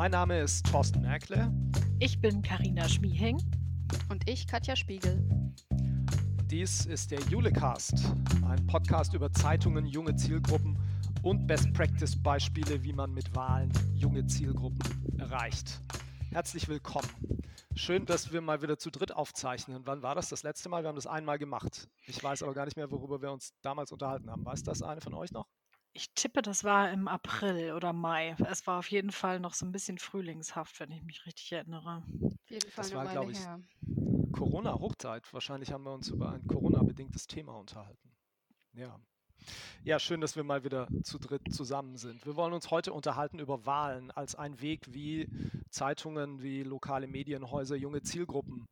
Mein Name ist Thorsten Merkle. Ich bin Karina Schmiehing. Und ich, Katja Spiegel. Und dies ist der Julecast, ein Podcast über Zeitungen, junge Zielgruppen und Best Practice Beispiele, wie man mit Wahlen junge Zielgruppen erreicht. Herzlich willkommen. Schön, dass wir mal wieder zu dritt aufzeichnen. Wann war das das letzte Mal? Wir haben das einmal gemacht. Ich weiß aber gar nicht mehr, worüber wir uns damals unterhalten haben. Weiß das eine von euch noch? Ich tippe, das war im April oder Mai. Es war auf jeden Fall noch so ein bisschen frühlingshaft, wenn ich mich richtig erinnere. Auf jeden Fall Das war, glaube ich. Corona-Hochzeit. Wahrscheinlich haben wir uns über ein Corona-bedingtes Thema unterhalten. Ja. Ja, schön, dass wir mal wieder zu dritt zusammen sind. Wir wollen uns heute unterhalten über Wahlen als ein Weg, wie Zeitungen, wie lokale Medienhäuser junge Zielgruppen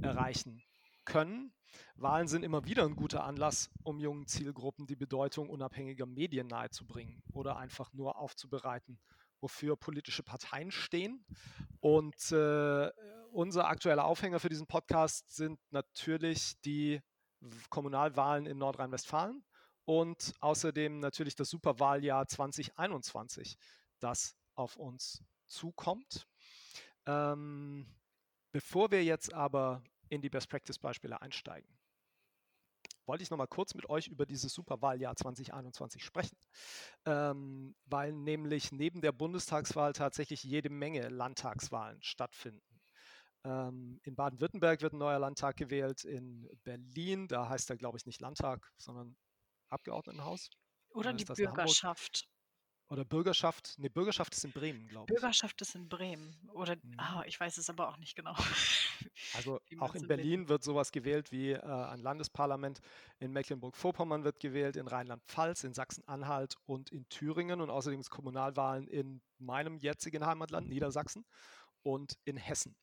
erreichen können. Wahlen sind immer wieder ein guter Anlass, um jungen Zielgruppen die Bedeutung unabhängiger Medien nahezubringen oder einfach nur aufzubereiten, wofür politische Parteien stehen. Und äh, unser aktueller Aufhänger für diesen Podcast sind natürlich die Kommunalwahlen in Nordrhein-Westfalen und außerdem natürlich das Superwahljahr 2021, das auf uns zukommt. Ähm, bevor wir jetzt aber in die Best Practice Beispiele einsteigen, wollte ich noch mal kurz mit euch über dieses Superwahljahr 2021 sprechen, ähm, weil nämlich neben der Bundestagswahl tatsächlich jede Menge Landtagswahlen stattfinden. Ähm, in Baden-Württemberg wird ein neuer Landtag gewählt, in Berlin, da heißt er, glaube ich, nicht Landtag, sondern Abgeordnetenhaus. Oder die? Bürgerschaft. Oder Bürgerschaft. Ne, Bürgerschaft ist in Bremen, glaube ich. Bürgerschaft ist in Bremen. Oder, Mhm. ah, ich weiß es aber auch nicht genau. Also auch in Berlin wird sowas gewählt wie äh, ein Landesparlament. In Mecklenburg-Vorpommern wird gewählt, in Rheinland-Pfalz, in Sachsen-Anhalt und in Thüringen und außerdem ist Kommunalwahlen in meinem jetzigen Heimatland Niedersachsen und in Hessen.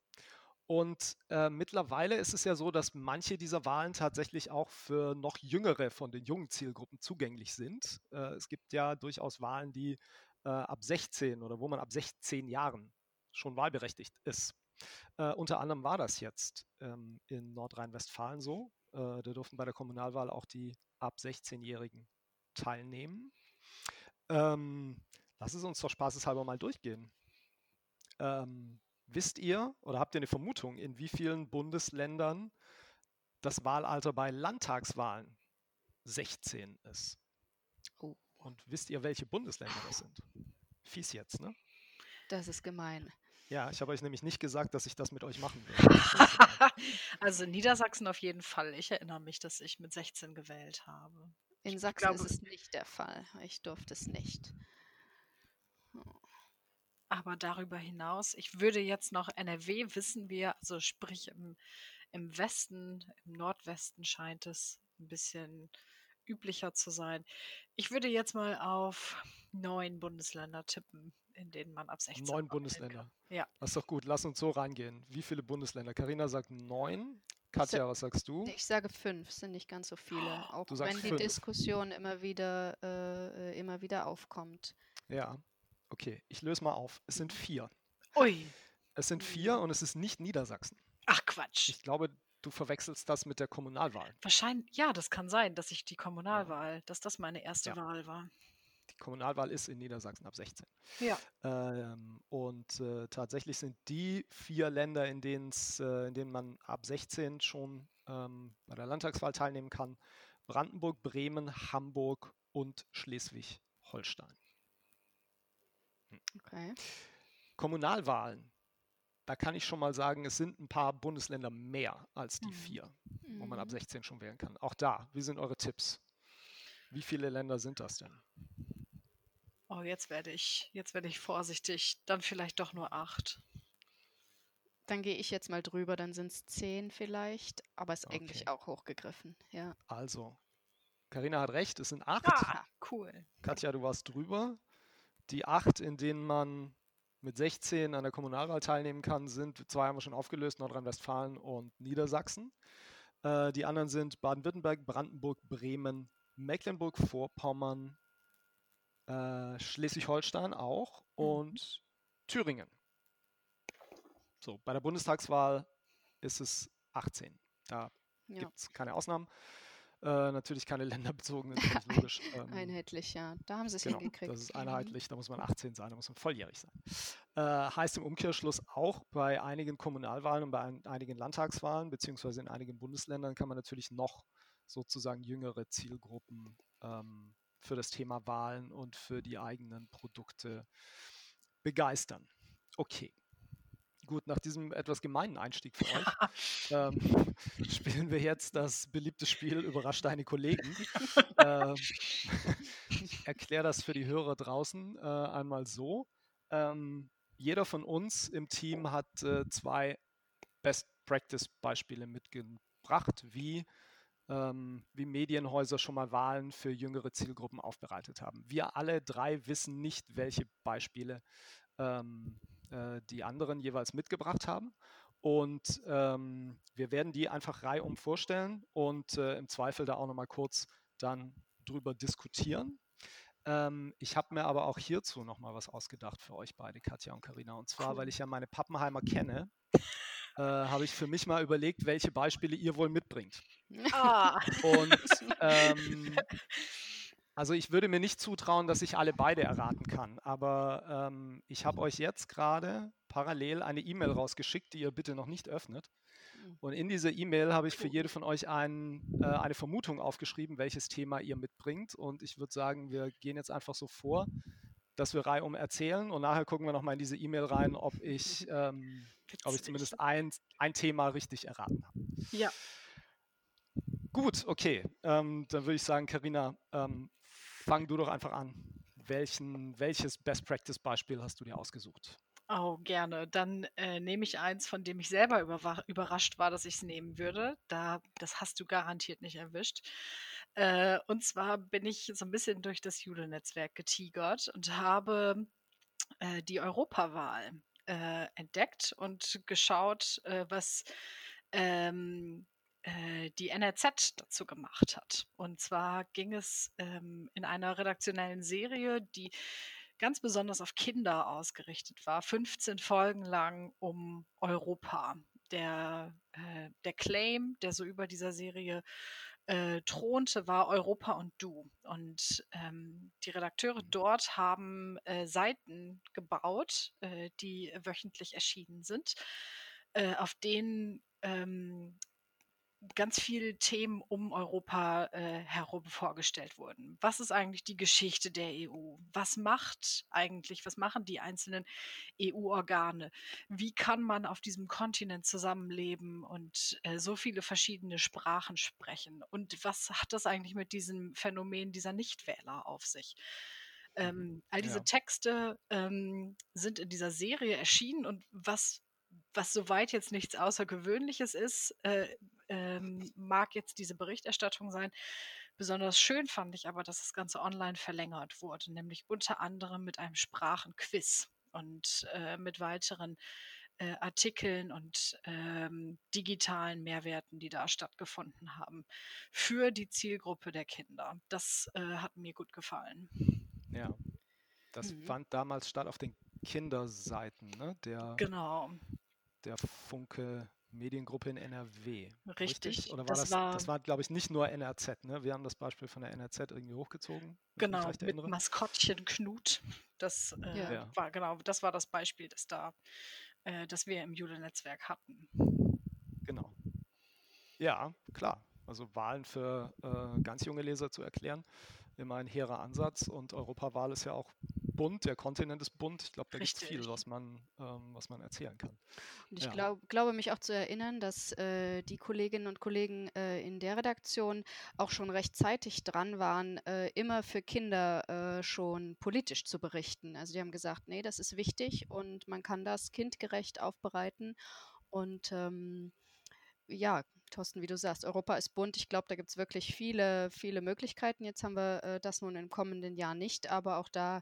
Und äh, mittlerweile ist es ja so, dass manche dieser Wahlen tatsächlich auch für noch jüngere von den jungen Zielgruppen zugänglich sind. Äh, es gibt ja durchaus Wahlen, die äh, ab 16 oder wo man ab 16 Jahren schon wahlberechtigt ist. Äh, unter anderem war das jetzt ähm, in Nordrhein-Westfalen so. Äh, da durften bei der Kommunalwahl auch die ab 16-Jährigen teilnehmen. Ähm, lass es uns doch spaßeshalber mal durchgehen. Ähm, wisst ihr oder habt ihr eine Vermutung, in wie vielen Bundesländern das Wahlalter bei Landtagswahlen 16 ist? Oh, Und wisst ihr, welche Bundesländer das sind? Fies jetzt, ne? das ist gemein. Ja, ich habe euch nämlich nicht gesagt, dass ich das mit euch machen will. also in Niedersachsen auf jeden Fall. Ich erinnere mich, dass ich mit 16 gewählt habe. In Sachsen glaube- ist es nicht der Fall. Ich durfte es nicht. Aber darüber hinaus, ich würde jetzt noch NRW wissen wir, also sprich im, im Westen, im Nordwesten scheint es ein bisschen üblicher zu sein. Ich würde jetzt mal auf neun Bundesländer tippen, in denen man ab 16 Neun Bundesländer. kann. Ja. Das ist doch gut. Lass uns so reingehen. Wie viele Bundesländer? Karina sagt neun. Katja, was sagst du? Ich sage fünf, sind nicht ganz so viele. Auch Du sagst wenn die fünf. Diskussion immer wieder, äh, immer wieder aufkommt. Ja. Okay, ich löse mal auf. Es sind vier. Ui. Es sind vier und es ist nicht Niedersachsen. Ach Quatsch. Ich glaube, du verwechselst das mit der Kommunalwahl. Wahrscheinlich, ja, das kann sein, dass ich die Kommunalwahl, dass das meine erste Ja. Wahl war. Die Kommunalwahl ist in Niedersachsen ab 16. Ja. Ähm, und äh, tatsächlich sind die vier Länder, in, denen's, äh, in denen man ab 16 schon ähm, bei der Landtagswahl teilnehmen kann, Brandenburg, Bremen, Hamburg und Schleswig-Holstein. Okay. Kommunalwahlen, da kann ich schon mal sagen, es sind ein paar Bundesländer mehr als die Mhm. vier, wo man ab Mhm. 16 schon wählen kann. Auch da, wie sind eure Tipps? Wie viele Länder sind das denn? Oh, jetzt werde ich, jetzt werde ich vorsichtig. Dann vielleicht doch nur acht. Dann gehe ich jetzt mal drüber, dann sind es zehn vielleicht, aber ist Okay. eigentlich auch hochgegriffen. Ja. Also, Karina hat recht, es sind acht. Ah, cool. Katja, du warst drüber. Die acht, in denen man mit 16 an der Kommunalwahl teilnehmen kann, sind, zwei haben wir schon aufgelöst, Nordrhein-Westfalen und Niedersachsen. Äh, die anderen sind Baden-Württemberg, Brandenburg, Bremen, Mecklenburg-Vorpommern, äh, Schleswig-Holstein auch und Thüringen. So, bei der Bundestagswahl ist es 18. Da ja. gibt es keine Ausnahmen. Äh, natürlich keine länderbezogenen, logisch. Ähm, einheitlich, ja. Da haben sie es genau, hingekriegt. Das ist einheitlich, da muss man 18 sein, da muss man volljährig sein. Äh, heißt im Umkehrschluss auch bei einigen Kommunalwahlen und bei ein, einigen Landtagswahlen, beziehungsweise in einigen Bundesländern kann man natürlich noch sozusagen jüngere Zielgruppen ähm, für das Thema Wahlen und für die eigenen Produkte begeistern. Okay. Gut, nach diesem etwas gemeinen Einstieg für euch ähm, spielen wir jetzt das beliebte Spiel Überrascht deine Kollegen. ähm, ich erkläre das für die Hörer draußen äh, einmal so. Ähm, jeder von uns im Team hat äh, zwei Best Practice Beispiele mitgebracht, wie ähm, wie Medienhäuser schon mal Wahlen für jüngere Zielgruppen aufbereitet haben. Wir alle drei wissen nicht, welche Beispiele ähm, äh, die anderen jeweils mitgebracht haben. Und ähm, wir werden die einfach reihum vorstellen und äh, im Zweifel da auch nochmal kurz dann drüber diskutieren. Ähm, ich habe mir aber auch hierzu nochmal was ausgedacht für euch beide, Katja und Karina. Und zwar, cool. weil ich ja meine Pappenheimer kenne, äh, habe ich für mich mal überlegt, welche Beispiele ihr wohl mitbringt. Ah. Und ähm, also ich würde mir nicht zutrauen, dass ich alle beide erraten kann, aber ähm, ich habe euch jetzt gerade parallel eine E-Mail rausgeschickt, die ihr bitte noch nicht öffnet. Hm. Und in dieser E-Mail habe ich für jede von euch ein, äh, eine Vermutung aufgeschrieben, welches Thema ihr mitbringt. Und ich würde sagen, wir gehen jetzt einfach so vor, dass wir reihum erzählen und nachher gucken wir nochmal in diese E-Mail rein, ob ich, ähm, ob ich zumindest ein, ein Thema richtig erraten habe. Ja. Gut, okay. Ähm, dann würde ich sagen, Karina, ähm, fang du doch einfach an. Welchen, welches Best Practice Beispiel hast du dir ausgesucht? Oh, gerne. Dann äh, nehme ich eins, von dem ich selber überrascht war, dass ich es nehmen würde. Da, das hast du garantiert nicht erwischt. Äh, und zwar bin ich so ein bisschen durch das Jude-Netzwerk getigert und habe äh, die Europawahl äh, entdeckt und geschaut, äh, was ähm, äh, die NRZ dazu gemacht hat. Und zwar ging es ähm, in einer redaktionellen Serie, die ganz besonders auf Kinder ausgerichtet war, 15 Folgen lang um Europa. Der, äh, der Claim, der so über dieser Serie äh, thronte, war Europa und Du. Und ähm, die Redakteure dort haben äh, Seiten gebaut, äh, die wöchentlich erschienen sind, äh, auf denen ähm, ganz viele Themen um Europa äh, herum vorgestellt wurden. Was ist eigentlich die Geschichte der EU? Was macht eigentlich, was machen die einzelnen EU-Organe? Wie kann man auf diesem Kontinent zusammenleben und äh, so viele verschiedene Sprachen sprechen? Und was hat das eigentlich mit diesem Phänomen dieser Nichtwähler auf sich? Ähm, mhm. all diese ja. Texte ähm, sind in dieser Serie erschienen und was was soweit jetzt nichts Außergewöhnliches ist, äh, ähm, mag jetzt diese Berichterstattung sein. Besonders schön fand ich aber, dass das Ganze online verlängert wurde, nämlich unter anderem mit einem Sprachenquiz und äh, mit weiteren äh, Artikeln und ähm, digitalen Mehrwerten, die da stattgefunden haben für die Zielgruppe der Kinder. Das äh, hat mir gut gefallen. Ja, das mhm. fand damals statt auf den Kinderseiten, ne? Der, genau. Der Funke Mediengruppe in NRW. Richtig. richtig? Oder war das, das war, das war glaube ich, nicht nur NRZ, ne? Wir haben das Beispiel von der NRZ irgendwie hochgezogen. Genau, mit Maskottchen Knut. Das äh, ja. war genau, das war das Beispiel, das da, äh, das wir im Jule-Netzwerk hatten. Genau. Ja, klar. Also Wahlen für äh, ganz junge Leser zu erklären, immer ein hehrer Ansatz und Europawahl ist ja auch bunt, der Kontinent ist bunt. Ich glaube, da gibt es viel, was man, ähm, was man erzählen kann. Und ich ja. glaub, glaube mich auch zu erinnern, dass äh, die Kolleginnen und Kollegen äh, in der Redaktion auch schon rechtzeitig dran waren, äh, immer für Kinder äh, schon politisch zu berichten. Also die haben gesagt, nee, das ist wichtig und man kann das kindgerecht aufbereiten. Und ähm, ja, Thorsten, wie du sagst, Europa ist bunt. Ich glaube, da gibt es wirklich viele, viele Möglichkeiten. Jetzt haben wir äh, das nun im kommenden Jahr nicht, aber auch da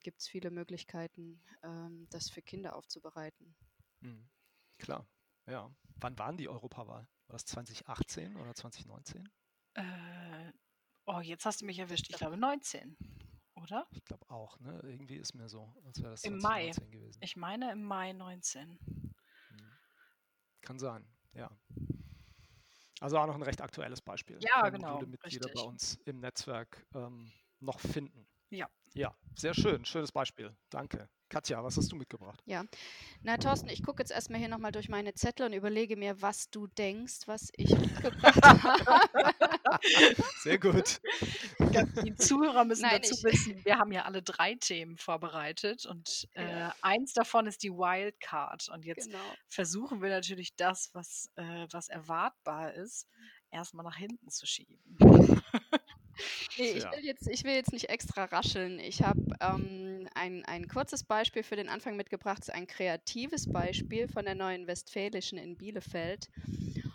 gibt es viele Möglichkeiten, ähm, das für Kinder aufzubereiten. Mhm. Klar, ja. Wann waren die Europawahl? War das 2018 oder 2019? Äh, oh, jetzt hast du mich erwischt. Ich glaube 19, oder? Ich glaube auch, ne? Irgendwie ist mir so, als wäre das Im Mai. gewesen. Ich meine im Mai 19. Mhm. Kann sein, ja. Also auch noch ein recht aktuelles Beispiel. Ja, genau. Mitglieder richtig. bei uns im Netzwerk ähm, noch finden. Ja. Ja, sehr schön. Schönes Beispiel. Danke. Katja, was hast du mitgebracht? Ja. Na, Thorsten, ich gucke jetzt erstmal hier nochmal durch meine Zettel und überlege mir, was du denkst, was ich mitgebracht habe. Sehr gut. Die Zuhörer müssen Nein, dazu ich- wissen, wir haben ja alle drei Themen vorbereitet und äh, Ja. eins davon ist die Wildcard. Und jetzt genau. versuchen wir natürlich das, was, äh, was erwartbar ist, erstmal nach hinten zu schieben. Nee, ich will jetzt, ich will jetzt nicht extra rascheln. Ich habe ähm, ein, ein kurzes Beispiel für den Anfang mitgebracht. Ein kreatives Beispiel von der Neuen Westfälischen in Bielefeld.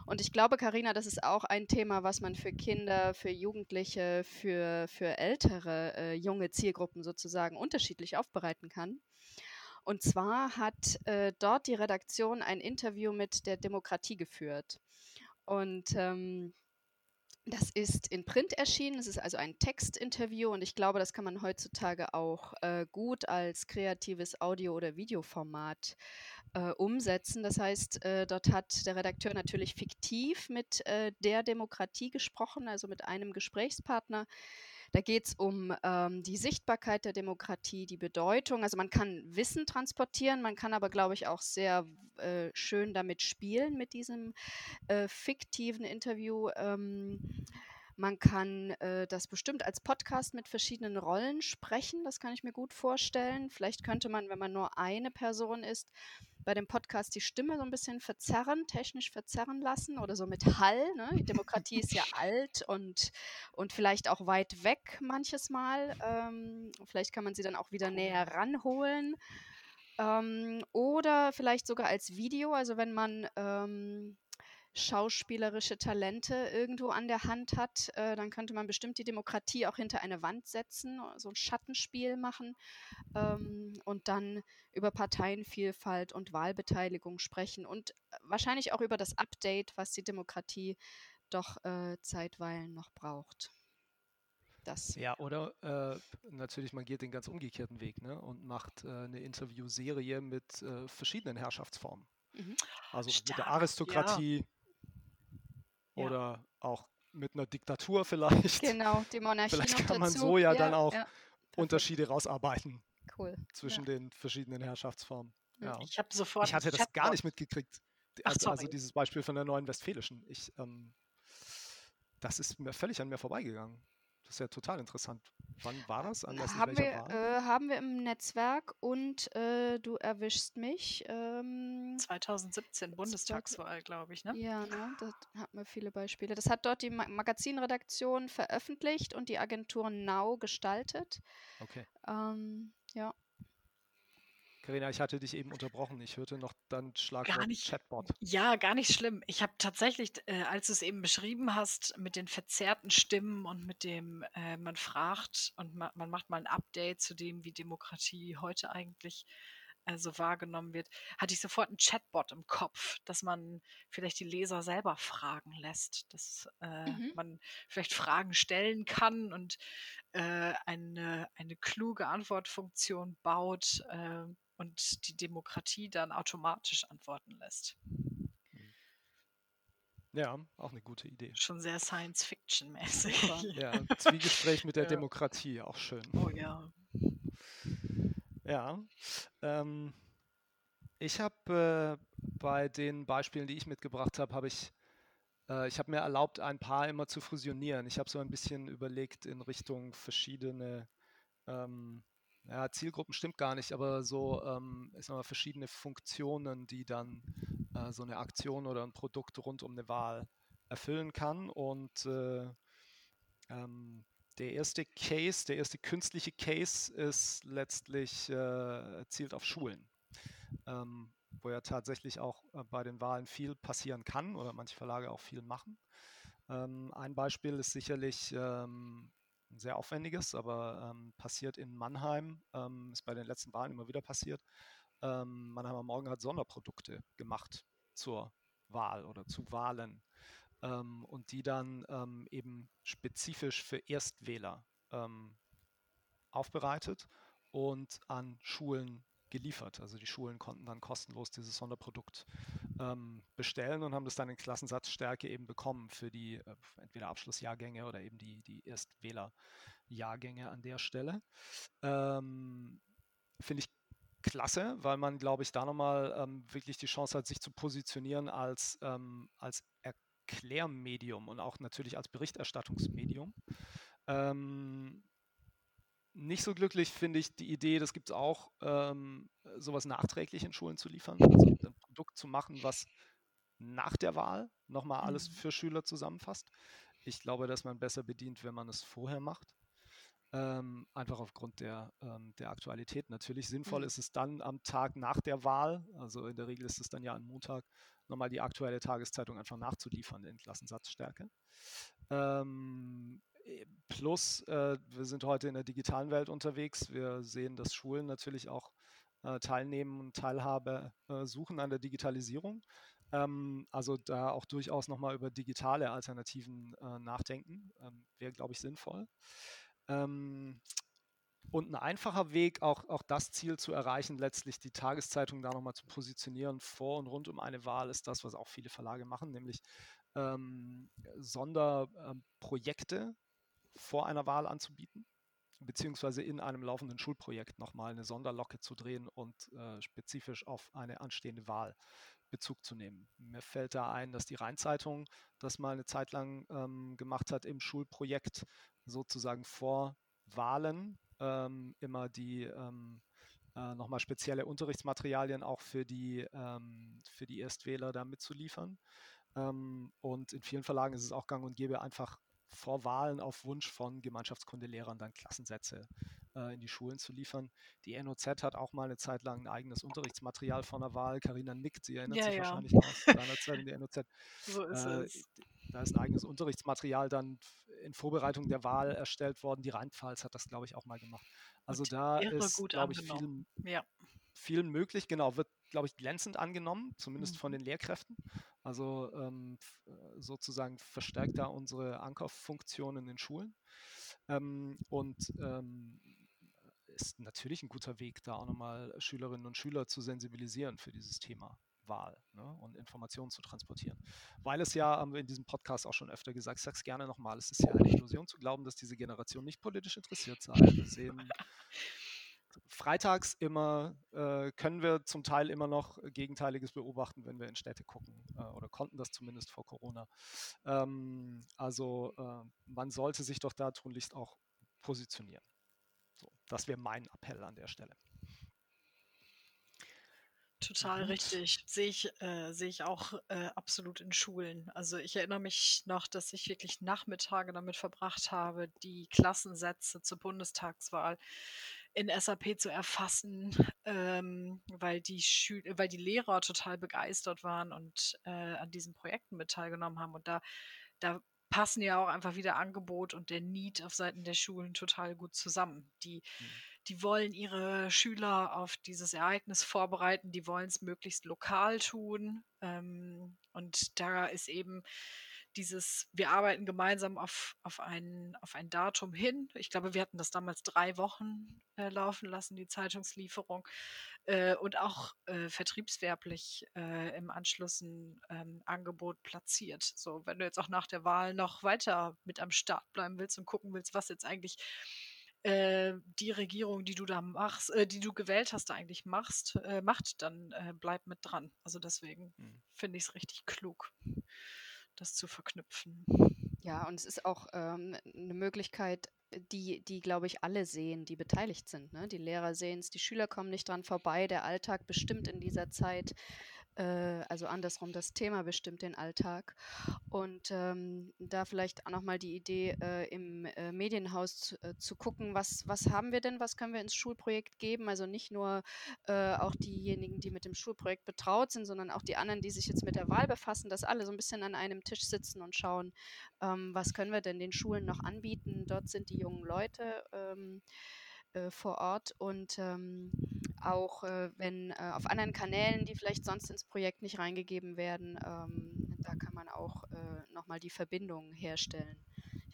Und ich glaube, Karina, das ist auch ein Thema, was man für Kinder, für Jugendliche, für, für ältere äh, junge Zielgruppen sozusagen unterschiedlich aufbereiten kann. Und zwar hat äh, dort die Redaktion ein Interview mit der Demokratie geführt. Und ähm, das ist in Print erschienen. Es ist also ein Textinterview und ich glaube, das kann man heutzutage auch äh, gut als kreatives Audio- oder Videoformat äh, umsetzen. Das heißt, äh, dort hat der Redakteur natürlich fiktiv mit äh, der Demokratie gesprochen, also mit einem Gesprächspartner. Da geht es um ähm, die Sichtbarkeit der Demokratie, die Bedeutung. Also man kann Wissen transportieren, man kann aber, glaube ich, auch sehr äh, schön damit spielen mit diesem äh, fiktiven Interview. Ähm, man kann äh, das bestimmt als Podcast mit verschiedenen Rollen sprechen. Das kann ich mir gut vorstellen. Vielleicht könnte man, wenn man nur eine Person ist, bei dem Podcast die Stimme so ein bisschen verzerren, technisch verzerren lassen oder so mit Hall. Ne? Die Demokratie ist ja alt und, und vielleicht auch weit weg manches Mal. Ähm, vielleicht kann man sie dann auch wieder näher ranholen. Ähm, oder vielleicht sogar als Video, also wenn man ähm, schauspielerische Talente irgendwo an der Hand hat, äh, dann könnte man bestimmt die Demokratie auch hinter eine Wand setzen, so ein Schattenspiel machen ähm, und dann über Parteienvielfalt und Wahlbeteiligung sprechen und äh, wahrscheinlich auch über das Update, was die Demokratie doch äh, zeitweilen noch braucht. Das. Ja, oder äh, natürlich, man geht den ganz umgekehrten Weg ne? und macht äh, eine Interviewserie mit äh, verschiedenen Herrschaftsformen. Mhm. Also mit Stark, der ja. Aristokratie Ja. Oder auch mit einer Diktatur vielleicht. Genau, die Monarchie Vielleicht noch kann man dazu. so ja dann auch perfekt. Unterschiede rausarbeiten Cool. zwischen den verschiedenen Herrschaftsformen. Ja. Ich habe sofort Ich hatte das gar Chatbot. nicht mitgekriegt. Ach, Also, also dieses Beispiel von der Neuen Westfälischen. Ich, ähm, das ist mir völlig an mir vorbeigegangen. Das ist ja total interessant. Wann war das? Anlässlich Haben welcher wir, Wahl? äh, haben wir im Netzwerk und äh, du erwischst mich. Ähm, 2017 Bundestagswahl, glaube ich, ne? ja, ne, da hatten wir viele Beispiele. Das hat dort die Ma Magazinredaktion veröffentlicht und die Agentur Now gestaltet. Okay. Ähm, ja. Karina, ich hatte dich eben unterbrochen. Ich hörte noch dann Schlagwort nicht. Chatbot. Ja, gar nicht schlimm. Ich habe tatsächlich, äh, als du es eben beschrieben hast, mit den verzerrten Stimmen und mit dem, äh, man fragt und ma man macht mal ein Update zu dem, wie Demokratie heute eigentlich äh, so wahrgenommen wird, hatte ich sofort ein Chatbot im Kopf, dass man vielleicht die Leser selber fragen lässt, dass äh, Mhm. man vielleicht Fragen stellen kann und äh, eine, eine kluge Antwortfunktion baut äh, und die Demokratie dann automatisch antworten lässt. Ja, auch eine gute Idee. Schon sehr Science-Fiction-mäßig. Ja, Zwiegespräch mit der Ja. Demokratie, auch schön. Oh ja. Ja. Ähm, ich habe äh, bei den Beispielen, die ich mitgebracht habe, habe ich, äh, ich habe mir erlaubt, ein paar immer zu fusionieren. Ich habe so ein bisschen überlegt in Richtung verschiedene, ähm, ja, Zielgruppen stimmt gar nicht, aber so, ähm, ich sag mal, verschiedene Funktionen, die dann äh, so eine Aktion oder ein Produkt rund um eine Wahl erfüllen kann. Und äh, ähm, der erste Case, der erste künstliche Case ist letztlich äh, zielt auf Schulen, ähm, wo ja tatsächlich auch äh, bei den Wahlen viel passieren kann oder manche Verlage auch viel machen. Ähm, ein Beispiel ist sicherlich ähm, ein sehr aufwendiges, aber ähm, passiert in Mannheim, ähm, ist bei den letzten Wahlen immer wieder passiert. Ähm, Mannheimer Morgen hat Sonderprodukte gemacht zur Wahl oder zu Wahlen ähm, und die dann ähm, eben spezifisch für Erstwähler ähm, aufbereitet und an Schulen geliefert. Also die Schulen konnten dann kostenlos dieses Sonderprodukt ähm, bestellen und haben das dann in Klassensatzstärke eben bekommen für die äh, entweder Abschlussjahrgänge oder eben die, die Erstwählerjahrgänge an der Stelle. Ähm, Finde ich klasse, weil man, glaube ich, da nochmal ähm, wirklich die Chance hat, sich zu positionieren als, ähm, als Erklärmedium und auch natürlich als Berichterstattungsmedium. Ähm, nicht so glücklich finde ich die Idee, das gibt es auch, ähm, sowas nachträglich in Schulen zu liefern, also ein Produkt zu machen, was nach der Wahl nochmal alles mhm. für Schüler zusammenfasst. Ich glaube, dass man besser bedient, wenn man es vorher macht. Ähm, einfach aufgrund der, ähm, der Aktualität. Natürlich sinnvoll mhm. ist es dann am Tag nach der Wahl, also in der Regel ist es dann ja am Montag, nochmal die aktuelle Tageszeitung einfach nachzuliefern in Klassensatzstärke. Ähm, plus, äh, wir sind heute in der digitalen Welt unterwegs. Wir sehen, dass Schulen natürlich auch äh, teilnehmen und Teilhabe äh, suchen an der Digitalisierung. Ähm, also da auch durchaus nochmal über digitale Alternativen äh, nachdenken, ähm, wäre, glaube ich, sinnvoll. Ähm, und ein einfacher Weg, auch, auch das Ziel zu erreichen, letztlich die Tageszeitung da nochmal zu positionieren vor und rund um eine Wahl, ist das, was auch viele Verlage machen, nämlich ähm, Sonderprojekte vor einer Wahl anzubieten, beziehungsweise in einem laufenden Schulprojekt nochmal eine Sonderlocke zu drehen und äh, spezifisch auf eine anstehende Wahl Bezug zu nehmen. Mir fällt da ein, dass die Rheinzeitung das mal eine Zeit lang ähm, gemacht hat im Schulprojekt, sozusagen vor Wahlen ähm, immer die ähm, äh, nochmal spezielle Unterrichtsmaterialien auch für die, ähm, für die Erstwähler da mitzuliefern. Ähm, und in vielen Verlagen ist es auch gang und gäbe, einfach vor Wahlen auf Wunsch von Gemeinschaftskundelehrern dann Klassensätze äh, in die Schulen zu liefern. Die NOZ hat auch mal eine Zeit lang ein eigenes Unterrichtsmaterial von der Wahl. Carina nickt, sie erinnert ja, sich ja. wahrscheinlich noch aus deiner Zeit in der NOZ. So ist äh, es. Da ist ein eigenes Unterrichtsmaterial dann in Vorbereitung der Wahl erstellt worden. Die Rheinpfalz hat das, glaube ich, auch mal gemacht. Also Und da ist, glaube ich, viel, ja. viel möglich. Genau, wird, glaube ich, glänzend angenommen, zumindest mhm. von den Lehrkräften. Also ähm, äh, sozusagen verstärkt da unsere Ankauffunktion in den Schulen. Ähm, und ähm, ist natürlich ein guter Weg, da auch nochmal Schülerinnen und Schüler zu sensibilisieren für dieses Thema. Wahl ne, und Informationen zu transportieren. Weil es ja, haben wir in diesem Podcast auch schon öfter gesagt, ich sage es gerne nochmal, es ist ja eine Illusion zu glauben, dass diese Generation nicht politisch interessiert sei. Wir sehen freitags immer, äh, können wir zum Teil immer noch Gegenteiliges beobachten, wenn wir in Städte gucken äh, oder konnten das zumindest vor Corona. Ähm, also äh, man sollte sich doch da tunlichst auch positionieren. So, das wäre mein Appell an der Stelle. Total Und? richtig. Sehe ich, äh, sehe ich auch äh, absolut in Schulen. Also ich erinnere mich noch, dass ich wirklich Nachmittage damit verbracht habe, die Klassensätze zur Bundestagswahl in SAP zu erfassen, ähm, weil, die Schül weil die Lehrer total begeistert waren und äh, an diesen Projekten mit teilgenommen haben. Und da, da passen ja auch einfach wieder Angebot und der Need auf Seiten der Schulen total gut zusammen. Die mhm die wollen ihre Schüler auf dieses Ereignis vorbereiten, die wollen es möglichst lokal tun. Ähm, und da ist eben dieses, wir arbeiten gemeinsam auf, auf, ein, auf ein Datum hin. Ich glaube, wir hatten das damals drei Wochen äh, laufen lassen, die Zeitungslieferung. Äh, und auch äh, vertriebswerblich äh, im Anschluss ein ähm, Angebot platziert. So, wenn du jetzt auch nach der Wahl noch weiter mit am Start bleiben willst und gucken willst, was jetzt eigentlich äh, die Regierung, die du da machst, äh, die du gewählt hast, da eigentlich machst, macht, dann bleib mit dran. Also deswegen mhm. finde ich es richtig klug, das zu verknüpfen. Ja, und es ist auch ähm, eine Möglichkeit, die, die glaube ich, alle sehen, die beteiligt sind. Ne? Die Lehrer sehen es, die Schüler kommen nicht dran vorbei, der Alltag bestimmt in dieser Zeit äh, also andersrum, das Thema bestimmt den Alltag. Und ähm, da vielleicht auch nochmal die Idee, äh, im äh, Medienhaus zu, äh, zu, gucken, was, was haben wir denn, was können wir ins Schulprojekt geben. Also nicht nur äh, auch diejenigen, die mit dem Schulprojekt betraut sind, sondern auch die anderen, die sich jetzt mit der Wahl befassen, dass alle so ein bisschen an einem Tisch sitzen und schauen, ähm, was können wir denn den Schulen noch anbieten. Dort sind die jungen Leute. Ähm, äh, vor Ort und ähm, auch äh, wenn äh, auf anderen Kanälen, die vielleicht sonst ins Projekt nicht reingegeben werden, ähm, da kann man auch äh, nochmal die Verbindung herstellen.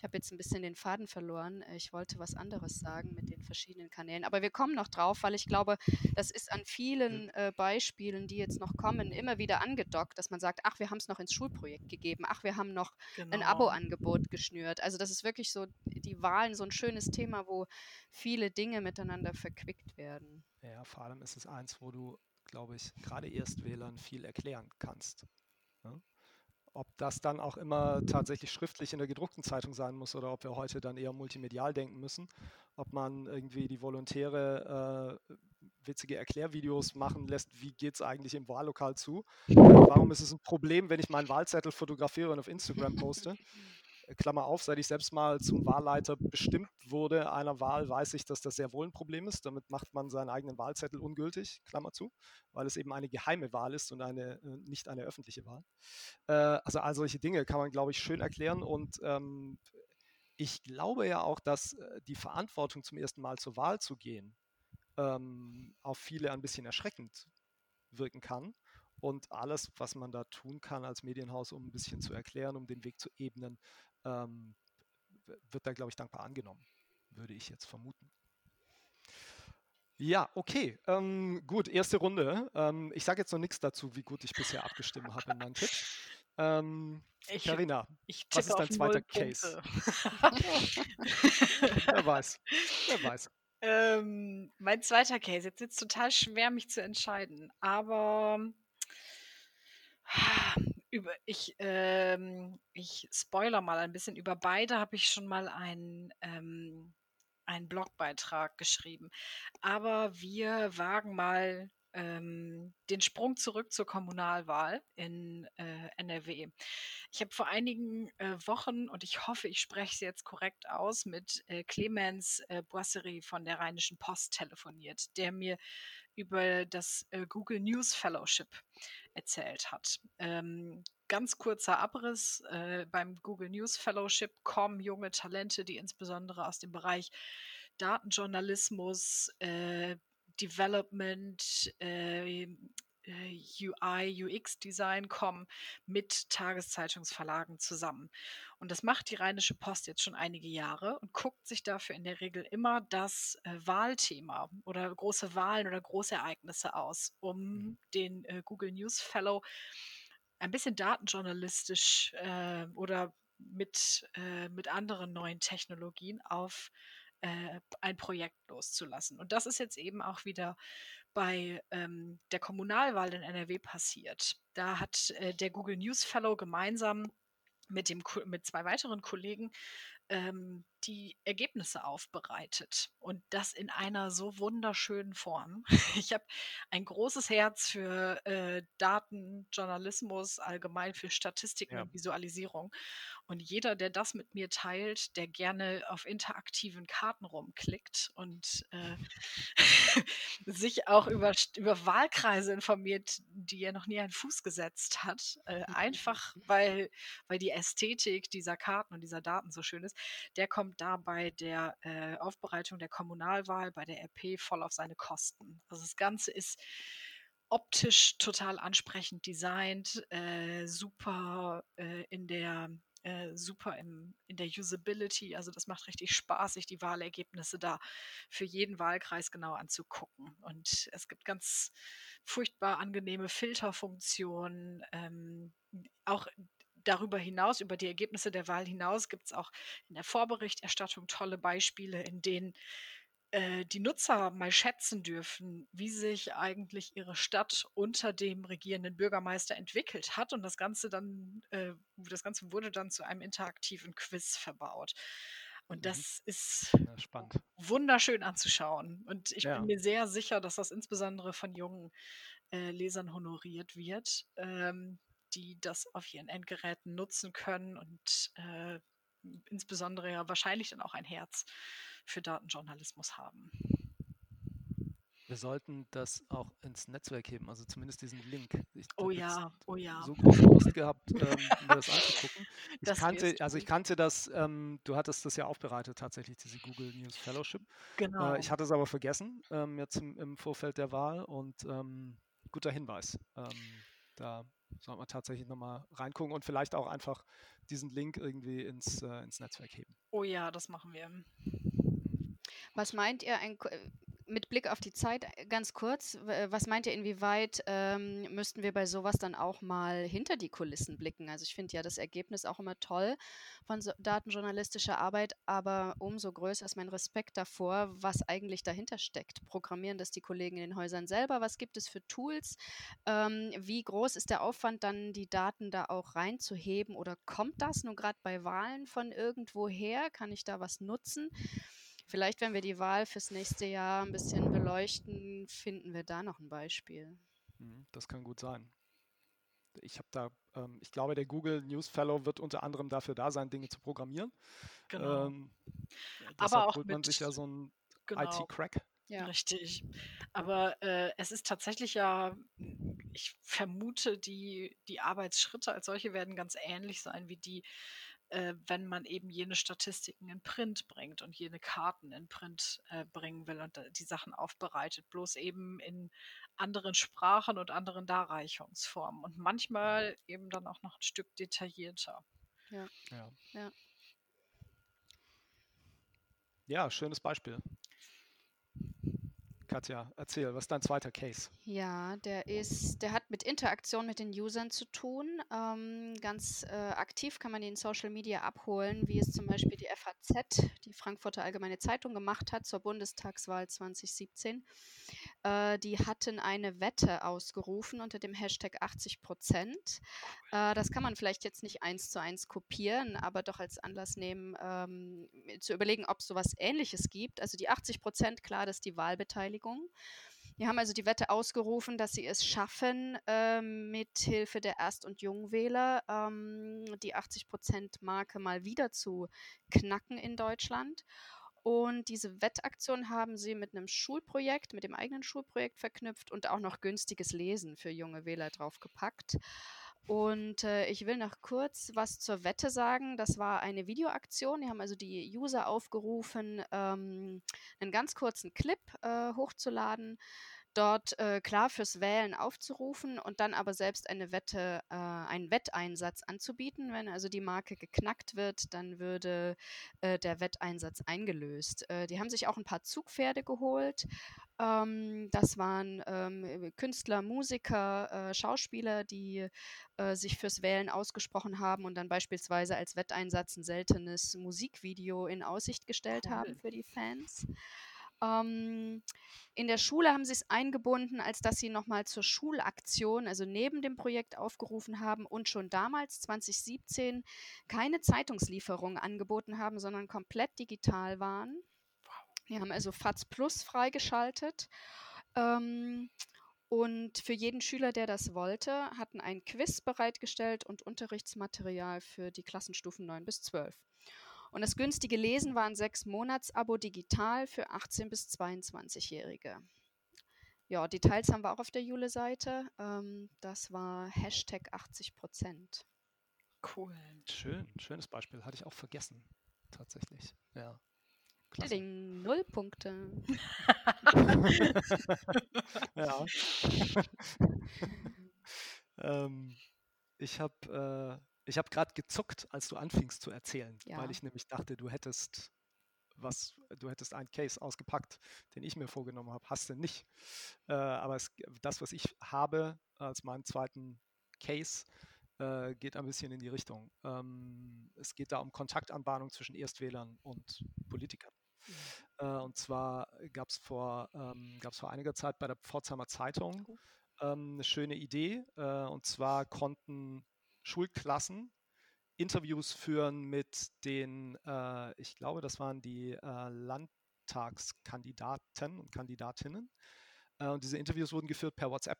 Ich habe jetzt ein bisschen den Faden verloren. Ich wollte was anderes sagen mit den verschiedenen Kanälen. Aber wir kommen noch drauf, weil ich glaube, das ist an vielen äh, Beispielen, die jetzt noch kommen, immer wieder angedockt, dass man sagt, ach, wir haben es noch ins Schulprojekt gegeben, ach, wir haben noch genau. ein Abo-Angebot geschnürt. Also das ist wirklich so, die Wahlen, so ein schönes Thema, wo viele Dinge miteinander verquickt werden. Ja, vor allem ist es eins, wo du, glaube ich, gerade Erstwählern viel erklären kannst. Ne? Ob das dann auch immer tatsächlich schriftlich in der gedruckten Zeitung sein muss oder ob wir heute dann eher multimedial denken müssen, ob man irgendwie die Volontäre äh, witzige Erklärvideos machen lässt, wie geht es eigentlich im Wahllokal zu, warum ist es ein Problem, wenn ich meinen Wahlzettel fotografiere und auf Instagram poste. Klammer auf, seit ich selbst mal zum Wahlleiter bestimmt wurde einer Wahl, weiß ich, dass das sehr wohl ein Problem ist. Damit macht man seinen eigenen Wahlzettel ungültig, Klammer zu, weil es eben eine geheime Wahl ist und eine, äh, nicht eine öffentliche Wahl. Äh, also all solche Dinge kann man, glaube ich, schön erklären und ähm, ich glaube ja auch, dass äh, die Verantwortung zum ersten Mal zur Wahl zu gehen ähm, auf viele ein bisschen erschreckend wirken kann. Und alles, was man da tun kann als Medienhaus, um ein bisschen zu erklären, um den Weg zu ebnen, ähm, wird da, glaube ich, dankbar angenommen, würde ich jetzt vermuten. Ja, okay. Ähm, gut, erste Runde. Ähm, ich sage jetzt noch nichts dazu, wie gut ich bisher abgestimmt habe in meinen Tipps. Ähm, ich, Carina, ich was ist dein zweiter Case? wer weiß. Wer weiß. Ähm, mein zweiter Case. Jetzt ist es total schwer, mich zu entscheiden. Aber über, ich, ähm, ich spoiler mal ein bisschen. Über beide habe ich schon mal einen, ähm, einen Blogbeitrag geschrieben. Aber wir wagen mal ähm, den Sprung zurück zur Kommunalwahl in äh, NRW. Ich habe vor einigen äh, Wochen, und ich hoffe, ich spreche es jetzt korrekt aus, mit äh, Clemens äh, Boisserie von der Rheinischen Post telefoniert, der mir über das äh, Google News Fellowship erzählt hat. Ähm, ganz kurzer Abriss. Äh, beim Google News Fellowship kommen junge Talente, die insbesondere aus dem Bereich Datenjournalismus, äh, Development, äh, UI, UX-Design kommen mit Tageszeitungsverlagen zusammen. Und das macht die Rheinische Post jetzt schon einige Jahre und guckt sich dafür in der Regel immer das äh, Wahlthema oder große Wahlen oder Großereignisse aus, um mhm. den äh, Google News Fellow ein bisschen datenjournalistisch äh, oder mit, äh, mit anderen neuen Technologien auf äh, ein Projekt loszulassen. Und das ist jetzt eben auch wieder bei ähm, der Kommunalwahl in NRW passiert. Da hat äh, der Google News Fellow gemeinsam mit, dem, mit zwei weiteren Kollegen ähm, die Ergebnisse aufbereitet und das in einer so wunderschönen Form. Ich habe ein großes Herz für äh, Datenjournalismus, allgemein für Statistiken ja. und Visualisierung. Und jeder, der das mit mir teilt, der gerne auf interaktiven Karten rumklickt und äh, sich auch über, über Wahlkreise informiert, die er noch nie einen Fuß gesetzt hat, äh, einfach weil, weil die Ästhetik dieser Karten und dieser Daten so schön ist, der kommt da bei der äh, Aufbereitung der Kommunalwahl, bei der RP voll auf seine Kosten. Also das Ganze ist optisch total ansprechend designt, äh, super äh, in der äh, super im, in der Usability. Also das macht richtig Spaß, sich die Wahlergebnisse da für jeden Wahlkreis genau anzugucken. Und es gibt ganz furchtbar angenehme Filterfunktionen. Ähm, auch darüber hinaus, über die Ergebnisse der Wahl hinaus, gibt es auch in der Vorberichterstattung tolle Beispiele, in denen äh, die Nutzer mal schätzen dürfen, wie sich eigentlich ihre Stadt unter dem regierenden Bürgermeister entwickelt hat. Und das Ganze dann, äh, das Ganze wurde dann zu einem interaktiven Quiz verbaut. Und mhm. das ist ja, wunderschön anzuschauen. Und ich ja. bin mir sehr sicher, dass das insbesondere von jungen äh, Lesern honoriert wird, ähm, die das auf ihren Endgeräten nutzen können und äh, insbesondere ja wahrscheinlich dann auch ein Herz für Datenjournalismus haben. Wir sollten das auch ins Netzwerk heben, also zumindest diesen Link. Ich oh ja, oh ja. So große Lust gehabt, ähm, mir das anzugucken. Ich das kannte, also ich kannte das, ähm, du hattest das ja aufbereitet tatsächlich, diese Google News Fellowship. Genau. Äh, ich hatte es aber vergessen, ähm, jetzt im, im, Vorfeld der Wahl und ähm, guter Hinweis. Ähm, da Sollte man tatsächlich nochmal reingucken und vielleicht auch einfach diesen Link irgendwie ins, äh, ins Netzwerk heben. Oh ja, das machen wir. Was meint ihr, ein, mit Blick auf die Zeit äh, ganz kurz, äh, was meint ihr, inwieweit ähm, müssten wir bei sowas dann auch mal hinter die Kulissen blicken? Also ich finde ja das Ergebnis auch immer toll von so datenjournalistischer Arbeit, aber umso größer ist mein Respekt davor, was eigentlich dahinter steckt. Programmieren das die Kollegen in den Häusern selber? Was gibt es für Tools? Ähm, wie groß ist der Aufwand, dann die Daten da auch reinzuheben? Oder kommt das nun gerade bei Wahlen von irgendwoher? Kann ich da was nutzen? Vielleicht, wenn wir die Wahl fürs nächste Jahr ein bisschen beleuchten, finden wir da noch ein Beispiel. Mhm, das kann gut sein. Ich habe da, ähm, ich glaube, der Google News Fellow wird unter anderem dafür da sein, Dinge zu programmieren. Genau. Ähm, Aber auch holt man sich ja so einen genau. IT-Crack. Ja. Richtig. Aber äh, es ist tatsächlich ja, ich vermute, die, die Arbeitsschritte als solche werden ganz ähnlich sein wie die, äh, wenn man eben jene Statistiken in Print bringt und jene Karten in Print äh, bringen will und die Sachen aufbereitet, bloß eben in anderen Sprachen und anderen Darreichungsformen und manchmal eben dann auch noch ein Stück detaillierter. Ja. Ja, ja. ja schönes Beispiel. Katja, erzähl, was ist dein zweiter Case? Ja, der ist, der hat mit Interaktion mit den Usern zu tun. Ähm, ganz äh, aktiv kann man ihn in Social Media abholen, wie es zum Beispiel die FAZ, die Frankfurter Allgemeine Zeitung, gemacht hat zur Bundestagswahl 2017. Äh, die hatten eine Wette ausgerufen unter dem Hashtag 80 Prozent. Äh, das kann man vielleicht jetzt nicht eins zu eins kopieren, aber doch als Anlass nehmen, ähm, zu überlegen, ob es sowas Ähnliches gibt. Also die 80 Prozent, klar, das ist die Wahlbeteiligung. Beteiligung. Die haben also die Wette ausgerufen, dass sie es schaffen, äh, mit Hilfe der Erst- und Jungwähler ähm, die 80-Prozent-Marke mal wieder zu knacken in Deutschland. Und diese Wettaktion haben sie mit einem Schulprojekt, mit dem eigenen Schulprojekt verknüpft und auch noch günstiges Lesen für junge Wähler draufgepackt. Und äh, ich will noch kurz was zur Wette sagen. Das war eine Videoaktion. Die haben also die User aufgerufen, ähm, einen ganz kurzen Clip äh, hochzuladen, dort äh, klar fürs Wählen aufzurufen und dann aber selbst eine Wette, äh, einen Wetteinsatz anzubieten. Wenn also die Marke geknackt wird, dann würde äh, der Wetteinsatz eingelöst. Äh, die haben sich auch ein paar Zugpferde geholt. Ähm, das waren ähm, Künstler, Musiker, äh, Schauspieler, die äh, sich fürs Wählen ausgesprochen haben und dann beispielsweise als Wetteinsatz ein seltenes Musikvideo in Aussicht gestellt cool. haben für die Fans. Ähm, in der Schule haben sie es eingebunden, als dass sie nochmal zur Schulaktion, also neben dem Projekt aufgerufen haben und schon damals, 2017, keine Zeitungslieferung angeboten haben, sondern komplett digital waren. Wir haben also FATS Plus freigeschaltet. Ähm, und für jeden Schüler, der das wollte, hatten ein Quiz bereitgestellt und Unterrichtsmaterial für die Klassenstufen 9 bis 12. Und das günstige Lesen war ein sechs Monats-Abo digital für 18- bis 22-Jährige. Ja, Details haben wir auch auf der Jule-Seite. Ähm, das war Hashtag 80 Prozent. Cool. Schön, schönes Beispiel. Hatte ich auch vergessen. Tatsächlich. Ja. Klasse. Ding, null Punkte. ja. ähm, ich habe äh, ich habe gerade gezuckt, als du anfingst zu erzählen, ja. weil ich nämlich dachte, du hättest was, du hättest einen Case ausgepackt, den ich mir vorgenommen habe, hast du nicht. Äh, aber es, das, was ich habe als meinen zweiten Case, äh, geht ein bisschen in die Richtung. Ähm, es geht da um Kontaktanbahnung zwischen Erstwählern und Politikern. Mhm. Äh, und zwar gab es vor, ähm, vor einiger Zeit bei der Pforzheimer Zeitung ähm, eine schöne Idee. Äh, und zwar konnten Schulklassen Interviews führen mit den, äh, ich glaube, das waren die äh, Landtagskandidaten und Kandidatinnen. Äh, und diese Interviews wurden geführt per WhatsApp.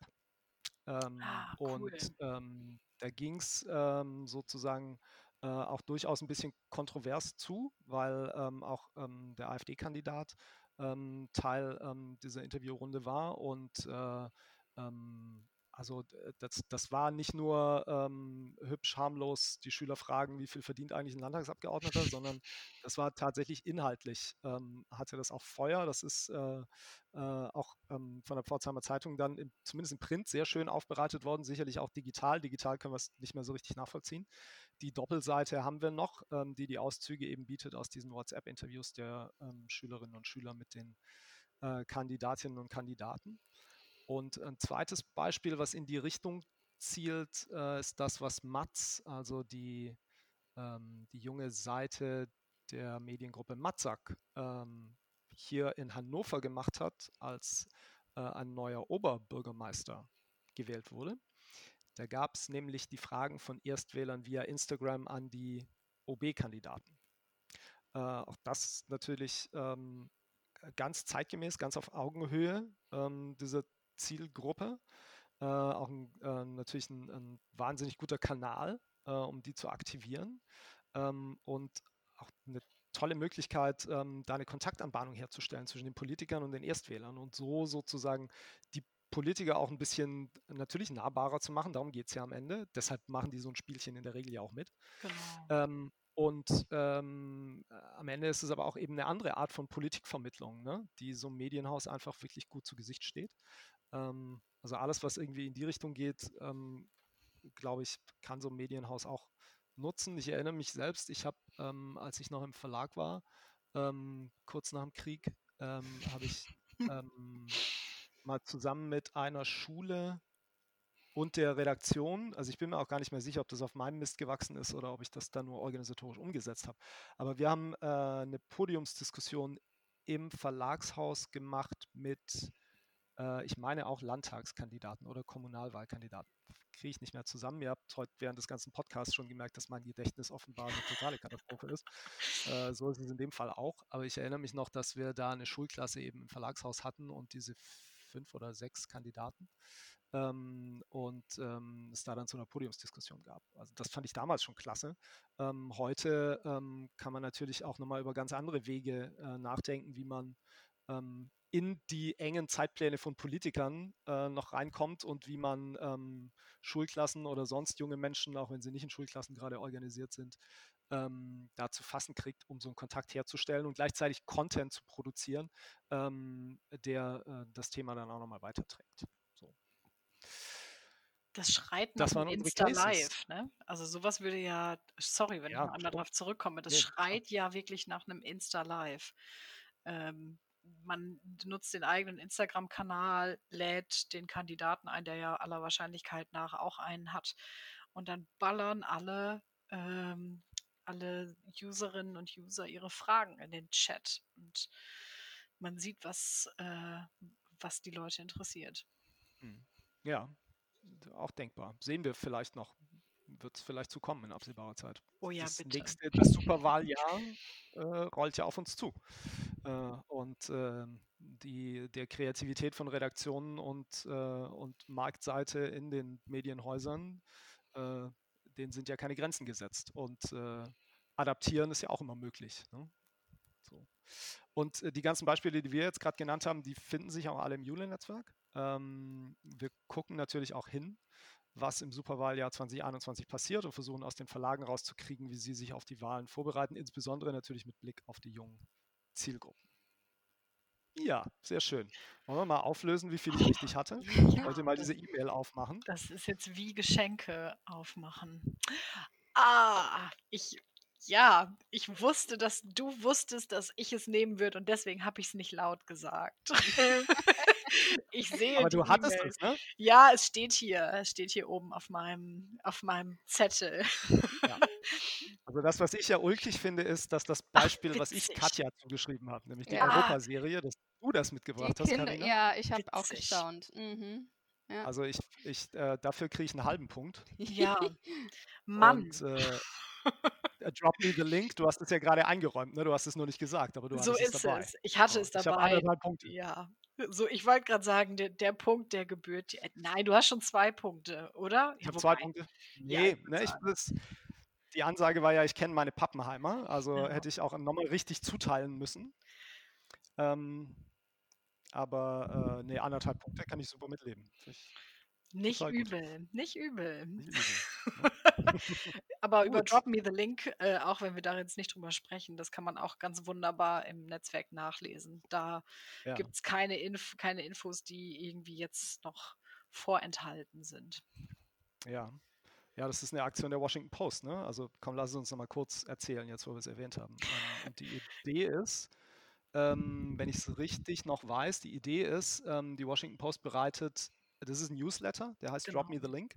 Ähm, ah, cool. Und ähm, da ging es ähm, sozusagen äh, auch durchaus ein bisschen kontrovers zu, weil ähm, auch ähm, der AfD-Kandidat ähm, Teil dieser Interviewrunde war und also das, das war nicht nur ähm, hübsch, harmlos, die Schüler fragen, wie viel verdient eigentlich ein Landtagsabgeordneter, sondern das war tatsächlich inhaltlich, ähm, hatte das auch Feuer. Das ist äh, äh, auch ähm, von der Pforzheimer Zeitung dann im, zumindest im Print sehr schön aufbereitet worden, sicherlich auch digital. Digital können wir es nicht mehr so richtig nachvollziehen. Die Doppelseite haben wir noch, ähm, die die Auszüge eben bietet aus diesen WhatsApp-Interviews der ähm, Schülerinnen und Schüler mit den äh, Kandidatinnen und Kandidaten. Und ein zweites Beispiel, was in die Richtung zielt, äh, ist das, was Matz, also die, ähm, die junge Seite der Mediengruppe Matzak, ähm, hier in Hannover gemacht hat, als äh, ein neuer Oberbürgermeister gewählt wurde. Da gab es nämlich die Fragen von Erstwählern via Instagram an die OB-Kandidaten. Äh, auch das natürlich ähm, ganz zeitgemäß, ganz auf Augenhöhe. Ähm, diese Zielgruppe. Äh, auch ein, äh, natürlich ein, ein, wahnsinnig guter Kanal, äh, um die zu aktivieren. Ähm, und auch eine tolle Möglichkeit, ähm, da eine Kontaktanbahnung herzustellen zwischen den Politikern und den Erstwählern und so sozusagen die Politiker auch ein bisschen natürlich nahbarer zu machen. Darum geht es ja am Ende. Deshalb machen die so ein Spielchen in der Regel ja auch mit. Genau. Ähm, und ähm, am Ende ist es aber auch eben eine andere Art von Politikvermittlung, ne? die so einem Medienhaus einfach wirklich gut zu Gesicht steht. Ähm, also alles, was irgendwie in die Richtung geht, ähm, glaube ich, kann so ein Medienhaus auch nutzen. Ich erinnere mich selbst, ich habe, ähm, als ich noch im Verlag war, ähm, kurz nach dem Krieg, ähm, habe ich ähm, mal zusammen mit einer Schule und der Redaktion, also ich bin mir auch gar nicht mehr sicher, ob das auf meinem Mist gewachsen ist oder ob ich das dann nur organisatorisch umgesetzt habe. Aber wir haben äh, eine Podiumsdiskussion im Verlagshaus gemacht mit äh, ich meine auch Landtagskandidaten oder Kommunalwahlkandidaten. Kriege ich nicht mehr zusammen. Ihr habt heute während des ganzen Podcasts schon gemerkt, dass mein Gedächtnis offenbar eine totale Katastrophe ist. Äh, so ist es in dem Fall auch. Aber ich erinnere mich noch, dass wir da eine Schulklasse eben im Verlagshaus hatten und diese fünf oder sechs Kandidaten. Ähm, und ähm, es da dann zu einer Podiumsdiskussion gab. Also das fand ich damals schon klasse. Ähm, heute ähm, kann man natürlich auch nochmal über ganz andere Wege äh, nachdenken, wie man ähm, in die engen Zeitpläne von Politikern äh, noch reinkommt und wie man ähm, Schulklassen oder sonst junge Menschen, auch wenn sie nicht in Schulklassen gerade organisiert sind, ähm, da zu fassen kriegt, um so einen Kontakt herzustellen und gleichzeitig Content zu produzieren, ähm, der äh, das Thema dann auch nochmal weiterträgt. So. Das schreit nach das Insta Live, ne? Also sowas würde ja, sorry, wenn ja, ich noch einmal darauf zurückkomme, das nee, schreit ja wirklich nach einem Insta Live. Ähm, man nutzt den eigenen Instagram-Kanal, lädt den Kandidaten ein, der ja aller Wahrscheinlichkeit nach auch einen hat. Und dann ballern alle, ähm, alle Userinnen und User ihre Fragen in den Chat. Und man sieht, was, äh, was die Leute interessiert. Hm. Ja, auch denkbar. Sehen wir vielleicht noch wird es vielleicht zu kommen in absehbarer Zeit. Oh ja, das bitte. nächste, das Superwahljahr äh, rollt ja auf uns zu. Äh, und äh, die, der Kreativität von Redaktionen und, äh, und Marktseite in den Medienhäusern, äh, denen sind ja keine Grenzen gesetzt. Und äh, adaptieren ist ja auch immer möglich. Ne? So. Und die ganzen Beispiele, die wir jetzt gerade genannt haben, die finden sich auch alle im Jule-Netzwerk. Ähm, wir gucken natürlich auch hin was im Superwahljahr 2021 passiert und versuchen aus den Verlagen rauszukriegen, wie sie sich auf die Wahlen vorbereiten, insbesondere natürlich mit Blick auf die jungen Zielgruppen. Ja, sehr schön. Wollen wir mal auflösen, wie viel ich richtig hatte? Ich ja, wollte mal diese E-Mail aufmachen. Das ist jetzt wie Geschenke aufmachen. Ah, ich, ja, ich wusste, dass du wusstest, dass ich es nehmen würde und deswegen habe ich es nicht laut gesagt. Ich sehe. Aber du hattest es, ne? Ja, es steht hier. Es steht hier oben auf meinem, auf meinem Zettel. Ja. Also das, was ich ja ulkig finde, ist, dass das Beispiel, Ach, was ich Katja zugeschrieben habe, nämlich die ja. Europaserie, dass du das mitgebracht die hast, Kinder, Carina. Ja, ich habe auch gestaunt. Mhm. Ja. Also ich, ich äh, dafür kriege ich einen halben Punkt. Ja. Mann. Und, äh, äh, drop me the link. Du hast es ja gerade eingeräumt, ne? Du hast es nur nicht gesagt, aber du so hattest es dabei. Es. Ich hatte so, es dabei. Ich habe anderthalb Punkte. Ja. So, ich wollte gerade sagen, der, der, Punkt, der gebührt. Äh, nein, du hast schon zwei Punkte, oder? Ich habe zwei Punkte. Nee, ja, ne, ich, das, die Ansage war ja, ich kenne meine Pappenheimer. Also ja. hätte ich auch nochmal richtig zuteilen müssen. Ähm, aber äh, nee, anderthalb Punkte kann ich super mitleben. Ich, Nicht übel, nicht übel. Nicht übel. Aber über. Drop Me the Link, äh, auch wenn wir da jetzt nicht drüber sprechen, das kann man auch ganz wunderbar im Netzwerk nachlesen. Da Ja. gibt es keine, Inf keine Infos, die irgendwie jetzt noch vorenthalten sind. Ja. Ja, das ist eine Aktion der Washington Post, ne? Also komm, lass es uns nochmal kurz erzählen, jetzt wo wir es erwähnt haben. Ähm, und die Idee ist, ähm, wenn ich es richtig noch weiß, die Idee ist, ähm, die Washington Post bereitet, das ist ein Newsletter, der heißt Drop Me Genau. the Link.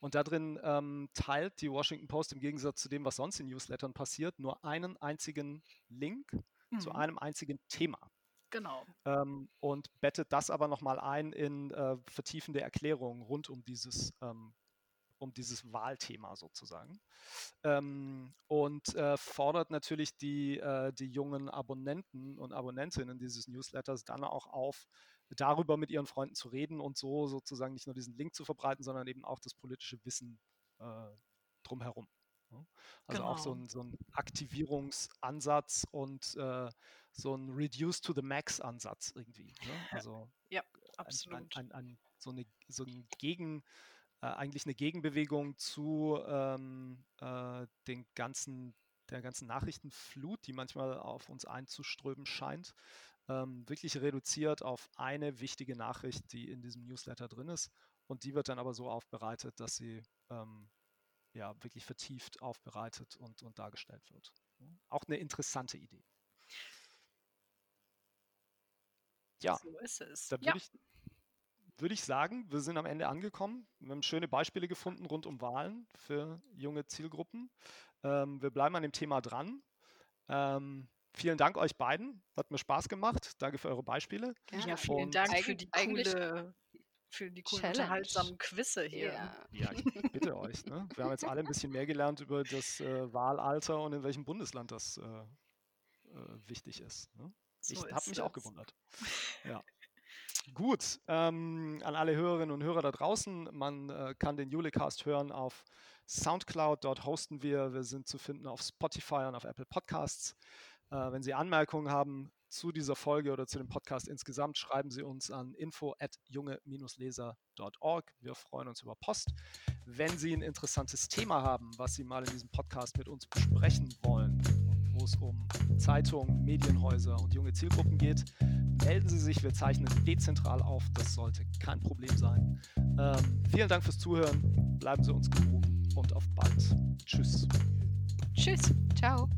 Und da drin ähm, teilt die Washington Post im Gegensatz zu dem, was sonst in Newslettern passiert, nur einen einzigen Link zu Mhm. einem einzigen Thema. Genau. ähm, und bettet das aber nochmal ein in äh, vertiefende Erklärungen rund um dieses, ähm, um dieses Wahlthema sozusagen. Ähm, und äh, fordert natürlich die, äh, die jungen Abonnenten und Abonnentinnen dieses Newsletters dann auch auf, darüber mit ihren Freunden zu reden und so sozusagen nicht nur diesen Link zu verbreiten, sondern eben auch das politische Wissen äh, drumherum. ne? Also auch so Genau. ein, so ein Aktivierungsansatz und äh, so ein Reduce to the Max Ansatz irgendwie. Ne? Also Ja, absolut. ein, ein, so eine so ein Gegen, äh, eigentlich eine Gegenbewegung zu ähm, äh, den ganzen, der ganzen Nachrichtenflut, die manchmal auf uns einzuströmen scheint, ähm, wirklich reduziert auf eine wichtige Nachricht, die in diesem Newsletter drin ist. Und die wird dann aber so aufbereitet, dass sie ähm, ja wirklich vertieft aufbereitet und, und dargestellt wird. Auch eine interessante Idee. Ja, So ist es. da Ja, würde ich, würde ich sagen, wir sind am Ende angekommen. Wir haben schöne Beispiele gefunden rund um Wahlen für junge Zielgruppen. Ähm, wir bleiben an dem Thema dran. Ähm, vielen Dank euch beiden. Hat mir Spaß gemacht. Danke für eure Beispiele. Gerne. ja, vielen Und Dank für die coole, für die coolen unterhaltsamen Quizze hier. Ja. Ja, ich bitte euch. Ne? Wir haben jetzt alle ein bisschen mehr gelernt über das äh, Wahlalter und in welchem Bundesland das äh, äh, wichtig ist. Ne? Ich So habe ist mich auch gewundert. Ja. Gut, ähm, an alle Hörerinnen und Hörer da draußen, man äh, kann den Julecast hören auf Soundcloud, dort hosten wir. Wir sind zu finden auf Spotify und auf Apple Podcasts. Äh, wenn Sie Anmerkungen haben zu dieser Folge oder zu dem Podcast insgesamt, schreiben Sie uns an info at junge-leser.org. Wir freuen uns über Post. Wenn Sie ein interessantes Thema haben, was Sie mal in diesem Podcast mit uns besprechen wollen, wo es um Zeitungen, Medienhäuser und junge Zielgruppen geht, melden Sie sich. Wir zeichnen dezentral auf. Das sollte kein Problem sein. Ähm, vielen Dank fürs Zuhören. Bleiben Sie uns gewogen und auf bald. Tschüss. Tschüss. Ciao.